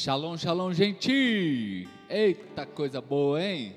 Shalom, shalom, gente! Eita coisa boa, hein?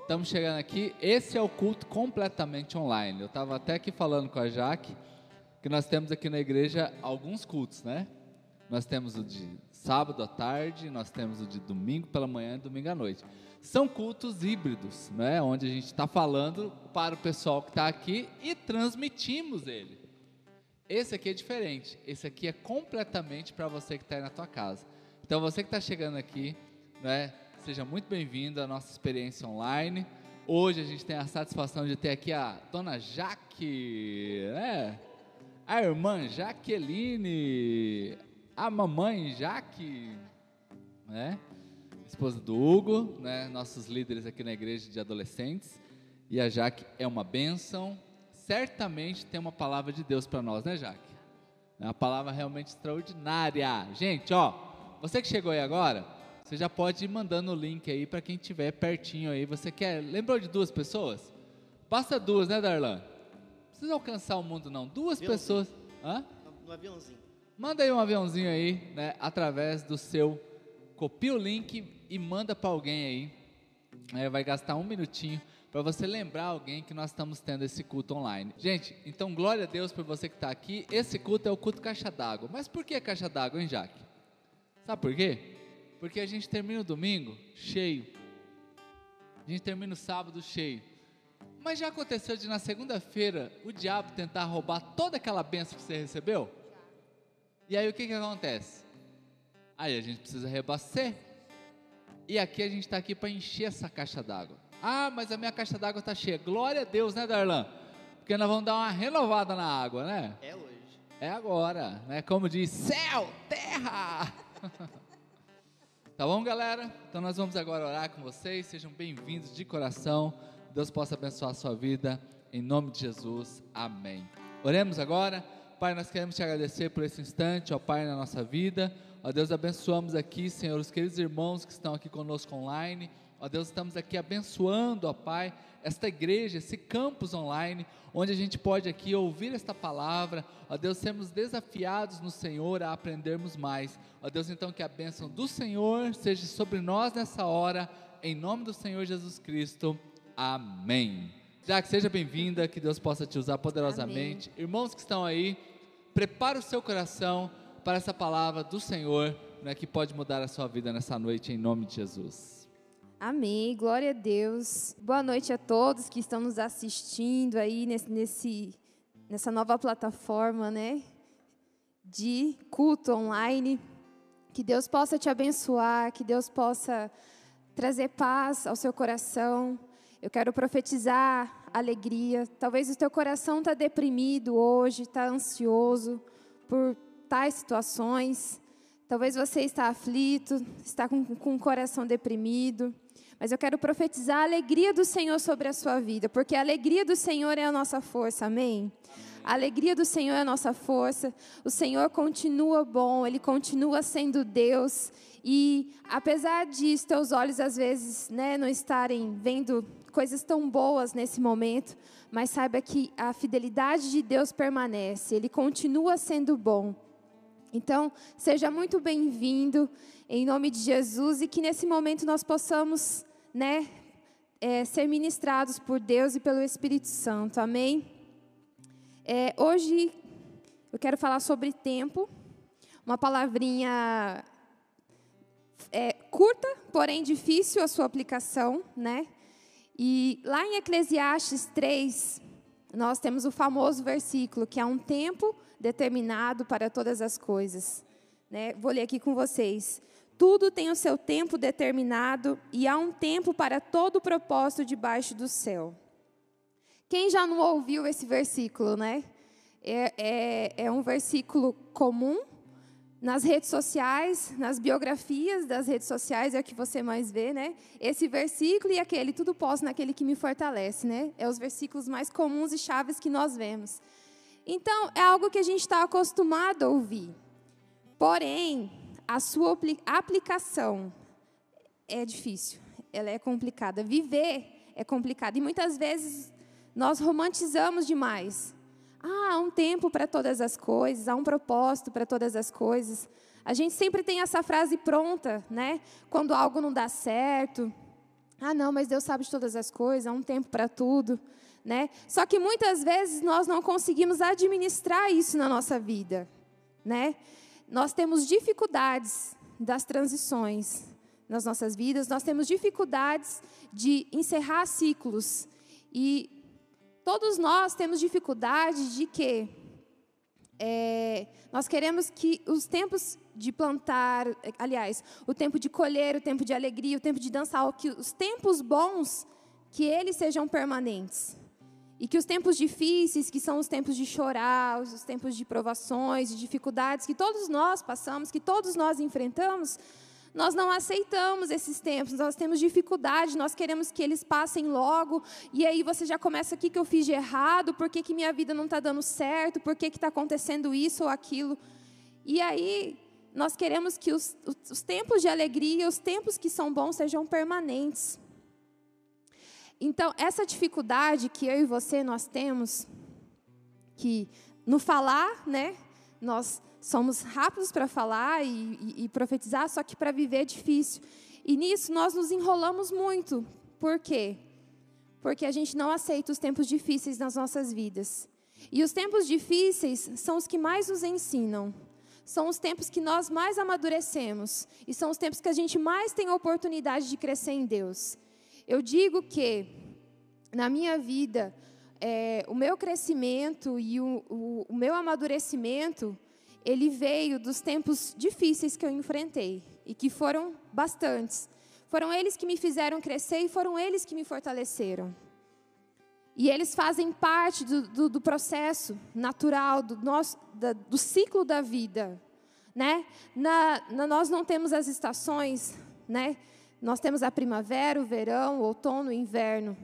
Estamos chegando aqui. Esse é o culto completamente online. Eu estava até aqui falando com a Jaque que nós temos aqui na igreja alguns cultos, né? Nós temos o de sábado à tarde, nós temos o de domingo pela manhã e domingo à noite. São cultos híbridos, né? Onde a gente está falando para o pessoal que está aqui e transmitimos ele. Esse aqui é diferente. Esse aqui é completamente para você que está aí na tua casa. Então você que está chegando aqui, né? Seja muito bem-vindo à nossa experiência online. Hoje a gente tem a satisfação de ter aqui a dona Jaque, né? A irmã Jaqueline, a mamãe Jaque, né? Esposa do Hugo, né? Nossos líderes aqui na igreja de adolescentes. E a Jaque é uma bênção. Certamente tem uma palavra de Deus para nós, né, Jaque? É uma palavra realmente extraordinária. Gente, ó, você que chegou aí agora, você já pode ir mandando o link aí para quem estiver pertinho aí. Você quer? Lembrou de duas pessoas? Passa duas, né, Darlan? Não precisa alcançar o mundo não. Duas Aviãozinho. pessoas. Hã? No aviãozinho. Manda aí um aviãozinho aí, né, através do seu copia o link e manda para alguém aí. É, vai gastar um minutinho para você lembrar alguém que nós estamos tendo esse culto online. Gente, então glória a Deus por você que está aqui. Esse culto é o culto caixa d'água. Mas por que caixa d'água, hein, Jaque? Sabe por quê? Porque a gente termina o domingo cheio. A gente termina o sábado cheio. Mas já aconteceu de na segunda-feira o diabo tentar roubar toda aquela bênção que você recebeu? E aí o que, que acontece? Aí a gente precisa reabastecer. E aqui a gente está aqui para encher essa caixa d'água. Ah, mas a minha caixa d'água está cheia. Glória a Deus, né, Darlan? Porque nós vamos dar uma renovada na água, né? É hoje. É agora, né? Como diz, céu, terra. tá bom, galera? Então nós vamos agora orar com vocês. Sejam bem-vindos de coração. Deus possa abençoar a sua vida. Em nome de Jesus. Amém. Oremos agora. Pai, nós queremos te agradecer por esse instante, ó Pai, na nossa vida. Ó Deus, abençoamos aqui, Senhor, os queridos irmãos que estão aqui conosco online. Ó Deus, estamos aqui abençoando, ó Pai, esta igreja, esse campus online, onde a gente pode aqui ouvir esta palavra. Ó Deus, sermos desafiados no Senhor a aprendermos mais. Ó Deus, então que a bênção do Senhor seja sobre nós nessa hora, em nome do Senhor Jesus Cristo. Amém. Já que seja bem-vinda, que Deus possa te usar poderosamente. Irmãos que estão aí, prepara o seu coração para essa palavra do Senhor, né, que pode mudar a sua vida nessa noite, em nome de Jesus. Amém, glória a Deus. Boa noite a todos que estão nos assistindo aí nesse, nesse, nessa nova plataforma, né? De culto online. Que Deus possa te abençoar, que Deus possa trazer paz ao seu coração. Eu quero profetizar alegria. Talvez o teu coração está deprimido hoje, está ansioso por tais situações. Talvez você está aflito, está com, com o coração deprimido. Mas eu quero profetizar a alegria do Senhor sobre a sua vida, porque a alegria do Senhor é a nossa força, amém? A alegria do Senhor é a nossa força. O Senhor continua bom, Ele continua sendo Deus. E apesar disso, teus olhos às vezes né, não estarem vendo coisas tão boas nesse momento, mas saiba que a fidelidade de Deus permanece, Ele continua sendo bom. Então, seja muito bem-vindo em nome de Jesus e que nesse momento nós possamos, né, é, ser ministrados por Deus e pelo Espírito Santo. Amém? É, hoje eu quero falar sobre tempo, uma palavrinha é, curta, porém difícil a sua aplicação, né? E lá em Eclesiastes 3, nós temos o famoso versículo que há um tempo determinado para todas as coisas. Né? Vou ler aqui com vocês. Tudo tem o seu tempo determinado e há um tempo para todo o propósito debaixo do céu. Quem já não ouviu esse versículo, né? É, é, é um versículo comum nas redes sociais, nas biografias das redes sociais, é o que você mais vê, né? Esse versículo e aquele, tudo posso naquele que me fortalece, né? É os versículos mais comuns e chaves que nós vemos. Então, é algo que a gente está acostumado a ouvir. Porém, a sua aplicação é difícil, ela é complicada. Viver é complicado. E muitas vezes nós romantizamos demais. Ah, há um tempo para todas as coisas, há um propósito para todas as coisas. A gente sempre tem essa frase pronta, né? Quando algo não dá certo. Ah, não, mas Deus sabe de todas as coisas, há um tempo para tudo, né? Só que muitas vezes nós não conseguimos administrar isso na nossa vida, né? Nós temos dificuldades das transições nas nossas vidas, nós temos dificuldades de encerrar ciclos. E todos nós temos dificuldade de quê? É, nós queremos que os tempos de plantar, aliás, o tempo de colher, o tempo de alegria, o tempo de dançar, que os tempos bons, que eles sejam permanentes. E que os tempos difíceis, que são os tempos de chorar, os tempos de provações, de dificuldades que todos nós passamos, que todos nós enfrentamos, nós não aceitamos esses tempos, nós temos dificuldade, nós queremos que eles passem logo, e aí você já começa aqui que eu fiz de errado, por que, que minha vida não está dando certo, por que está acontecendo isso ou aquilo. E aí nós queremos que os, os tempos de alegria, os tempos que são bons, sejam permanentes. Então, essa dificuldade que eu e você nós temos, que no falar, né, nós somos rápidos para falar e, e, e, profetizar, só que para viver é difícil. E nisso nós nos enrolamos muito. Por quê? Porque a gente não aceita os tempos difíceis nas nossas vidas. E os tempos difíceis são os que mais nos ensinam. São os tempos que nós mais amadurecemos. E são os tempos que a gente mais tem a oportunidade de crescer em Deus. Eu digo que, na minha vida, é, o meu crescimento e o, o, o meu amadurecimento ele veio dos tempos difíceis que eu enfrentei e que foram bastantes. Foram eles que me fizeram crescer e foram eles que me fortaleceram. E eles fazem parte do, do, do processo natural, do, nosso, da, do ciclo da vida. Né? Na, na, nós não temos as estações, né? Nós temos a primavera, o verão, o outono, o inverno.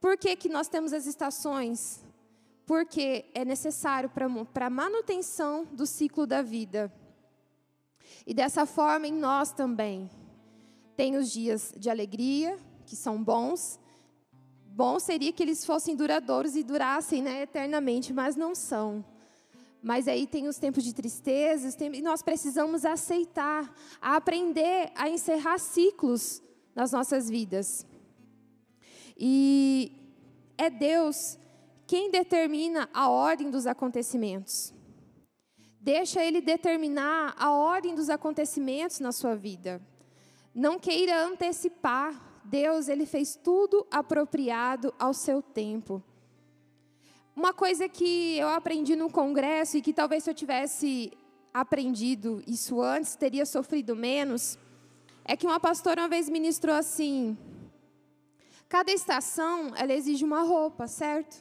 Por que, que nós temos as estações? porque é necessário para a manutenção do ciclo da vida. E dessa forma em nós também. Tem os dias de alegria, que são bons. Bom seria que eles fossem duradouros e durassem né, eternamente, mas não são. Mas aí tem os tempos de tristeza, tempos, e nós precisamos aceitar, aprender a encerrar ciclos nas nossas vidas. E é Deus quem determina a ordem dos acontecimentos. Deixa ele determinar a ordem dos acontecimentos na sua vida. Não queira antecipar. Deus, ele fez tudo apropriado ao seu tempo. Uma coisa que eu aprendi no congresso e que talvez se eu tivesse aprendido isso antes, teria sofrido menos, é que uma pastora uma vez ministrou assim: cada estação, ela exige uma roupa, certo?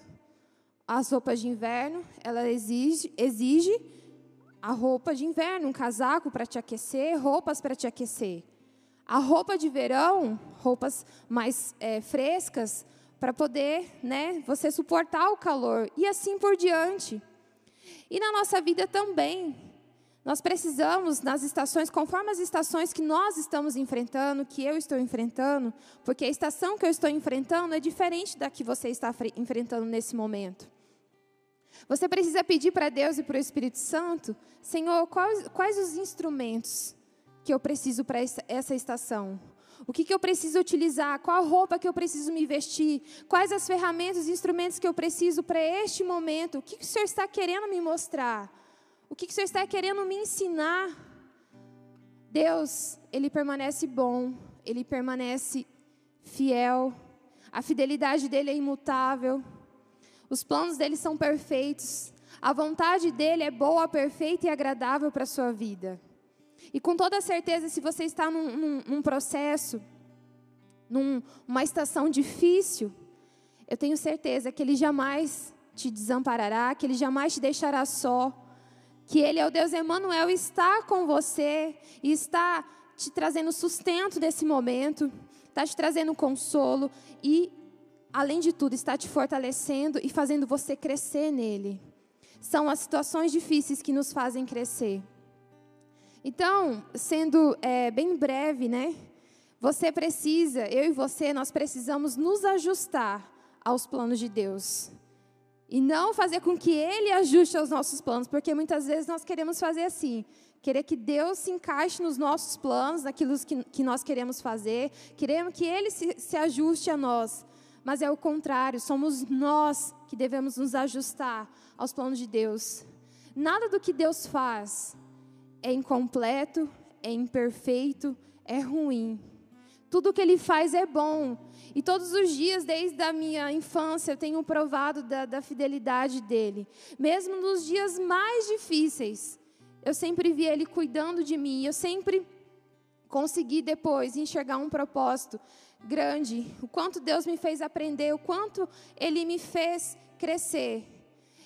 as roupas de inverno, ela exige, exige a roupa de inverno, um casaco para te aquecer, roupas para te aquecer. A roupa de verão, roupas mais é, frescas, para poder né, você suportar o calor, e assim por diante. E na nossa vida também, nós precisamos, nas estações, conforme as estações que nós estamos enfrentando, que eu estou enfrentando, porque a estação que eu estou enfrentando é diferente da que você está enfrentando nesse momento. Você precisa pedir para Deus e para o Espírito Santo, Senhor, quais, quais os instrumentos que eu preciso para essa estação? O que, que eu preciso utilizar? Qual roupa que eu preciso me vestir? Quais as ferramentas e instrumentos que eu preciso para este momento? O que, que o Senhor está querendo me mostrar? O que, que o Senhor está querendo me ensinar? Deus, Ele permanece bom, Ele permanece fiel, a fidelidade dEle é imutável. Os planos dele são perfeitos. A vontade dele é boa, perfeita e agradável para a sua vida. E com toda certeza, se você está num, num, num processo, numa estação difícil, eu tenho certeza que Ele jamais te desamparará, que Ele jamais te deixará só, que Ele é o Deus Emmanuel, está com você e está te trazendo sustento nesse momento, está te trazendo consolo e além de tudo, está te fortalecendo e fazendo você crescer nele. São as situações difíceis que nos fazem crescer. Então, sendo é, bem breve, né? Você precisa, eu e você, nós precisamos nos ajustar aos planos de Deus. E não fazer com que Ele ajuste aos nossos planos, porque muitas vezes nós queremos fazer assim. querer que Deus se encaixe nos nossos planos, naquilo que, que nós queremos fazer, queremos que Ele se, se ajuste a nós. Mas é o contrário, somos nós que devemos nos ajustar aos planos de Deus. Nada do que Deus faz é incompleto, é imperfeito, é ruim. Tudo que Ele faz é bom. E todos os dias, desde a minha infância, eu tenho provado da, da fidelidade dEle. Mesmo nos dias mais difíceis, eu sempre vi Ele cuidando de mim. Eu sempre consegui depois enxergar um propósito grande. O quanto Deus me fez aprender, o quanto Ele me fez crescer.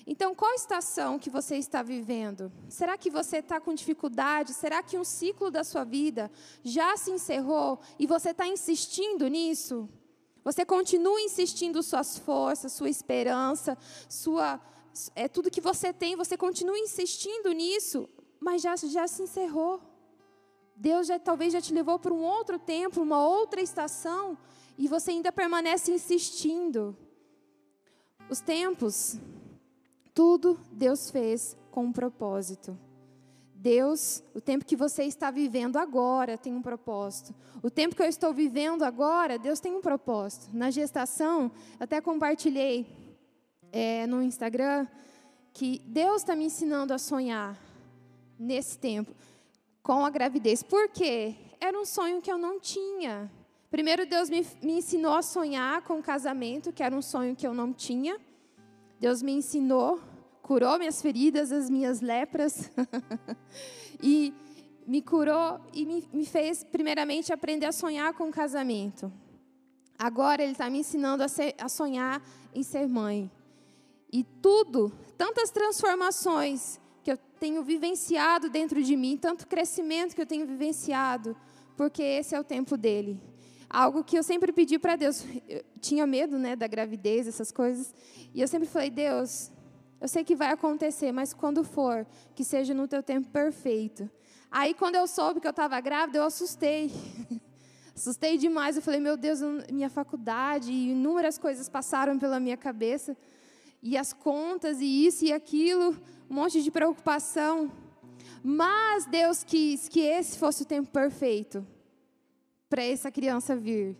Então, qual estação que você está vivendo? Será que você está com dificuldade? Será que um ciclo da sua vida já se encerrou e você está insistindo nisso? Você continua insistindo suas forças, sua esperança, sua é tudo que você tem, você continua insistindo nisso? mas já, já se encerrou. Deus já, talvez já te levou para um outro tempo, uma outra estação, e você ainda permanece insistindo. Os tempos, tudo Deus fez com um propósito. Deus, o tempo que você está vivendo agora tem um propósito. O tempo que eu estou vivendo agora, Deus tem um propósito. Na gestação, até compartilhei é, no Instagram que Deus está me ensinando a sonhar nesse tempo com a gravidez. Por quê? Era um sonho que eu não tinha. Primeiro, Deus me, me ensinou a sonhar com o casamento, que era um sonho que eu não tinha. Deus me ensinou, curou minhas feridas, as minhas lepras. e me curou e me, me, fez, primeiramente, aprender a sonhar com o casamento. Agora, Ele está me ensinando a, ser, a sonhar em ser mãe. E tudo, tantas transformações que eu tenho vivenciado dentro de mim, tanto crescimento que eu tenho vivenciado, porque esse é o tempo dele. Algo que eu sempre pedi para Deus. Eu tinha medo, né, da gravidez, essas coisas, e eu sempre falei: "Deus, eu sei que vai acontecer, mas quando for, que seja no teu tempo perfeito". Aí quando eu soube que eu estava grávida, eu assustei. assustei demais. Eu falei: "Meu Deus, minha faculdade e inúmeras coisas passaram pela minha cabeça" e as contas e isso e aquilo, um monte de preocupação. Mas Deus quis que esse fosse o tempo perfeito para essa criança vir.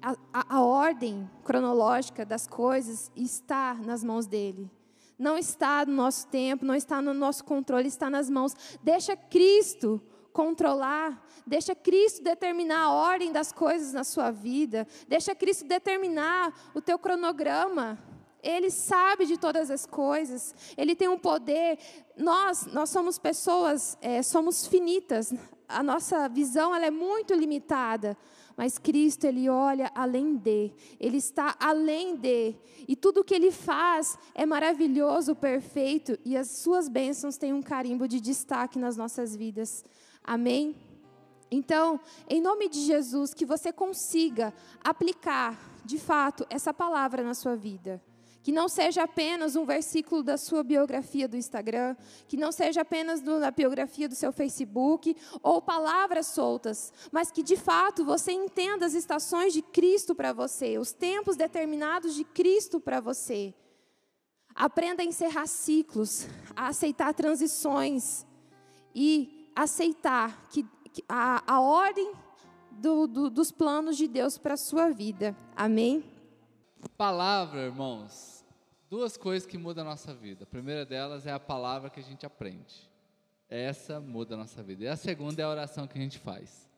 A, a, a, ordem cronológica das coisas está nas mãos dele. Não está no nosso tempo, não está no nosso controle, está nas mãos. Deixa Cristo controlar, deixa Cristo determinar a ordem das coisas na sua vida, deixa Cristo determinar o teu cronograma. Ele sabe de todas as coisas. Ele tem um poder. Nós, nós somos pessoas, é, somos finitas. A nossa visão ela é muito limitada. Mas Cristo, Ele olha além de. Ele está além de. E tudo que Ele faz é maravilhoso, perfeito. E as suas bênçãos têm um carimbo de destaque nas nossas vidas. Amém? Então, em nome de Jesus, que você consiga aplicar, de fato, essa palavra na sua vida. Que não seja apenas um versículo da sua biografia do Instagram, que não seja apenas na biografia do seu Facebook, ou palavras soltas, mas que de fato você entenda as estações de Cristo para você, os tempos determinados de Cristo para você. Aprenda a encerrar ciclos, a aceitar transições e aceitar que, a, a ordem do, do, dos planos de Deus para a sua vida. Amém? Palavra, irmãos duas coisas que mudam a nossa vida. A primeira delas é a palavra que a gente aprende. Essa muda a nossa vida. E a segunda é a oração que a gente faz.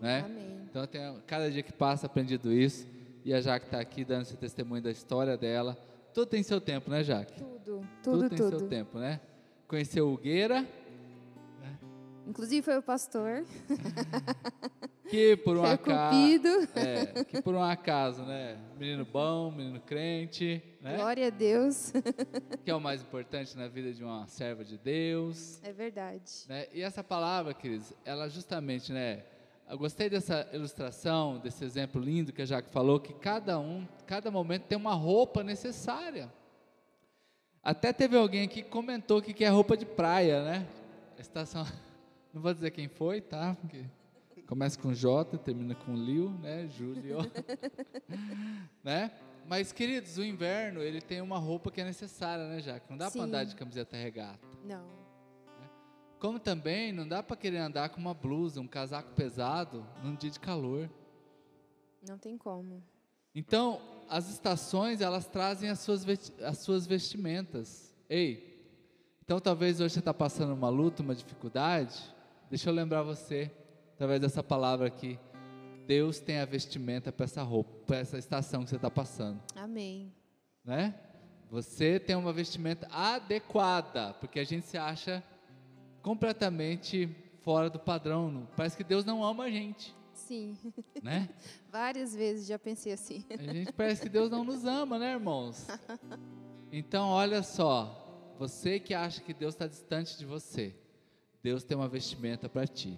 Né? Amém. Então, eu tenho, cada dia que passa, aprendido isso. E a Jaque está aqui dando esse testemunho da história dela. Tudo tem seu tempo, né, Jaque? Tudo, tudo, tudo. tem tudo. seu tempo, né? Conheceu o Gueira. Inclusive foi o pastor. que por um acaso. É, que por um acaso, né? Menino bom, menino crente. Né? Glória a Deus. que é o mais importante na vida de uma serva de Deus. É verdade. Né? E essa palavra, queridos, ela justamente, né? Eu gostei dessa ilustração, desse exemplo lindo que a Jaque falou, que cada um, cada momento tem uma roupa necessária. Até teve alguém aqui que comentou que quer roupa de praia, né? Estação. Não vou dizer quem foi, tá? Porque começa com J, termina com Liu, né? Júlio. né? Mas, queridos, o inverno, ele tem uma roupa que é necessária, né, Jaque? Não dá para andar de camiseta regata. Não. Né? Como também não dá para querer andar com uma blusa, um casaco pesado num dia de calor. Não tem como. Então, as estações, elas trazem as suas, as suas vestimentas. Ei, então talvez hoje você está passando uma luta, uma dificuldade. Deixa eu lembrar você, através dessa palavra aqui. Deus tem a vestimenta para essa roupa, para essa estação que você está passando. Amém. Né? Você tem uma vestimenta adequada, porque a gente se acha completamente fora do padrão. Parece que Deus não ama a gente. Sim. Né? Várias vezes já pensei assim. A gente parece que Deus não nos ama, né, irmãos? Então, olha só. Você que acha que Deus está distante de você, Deus tem uma vestimenta para ti.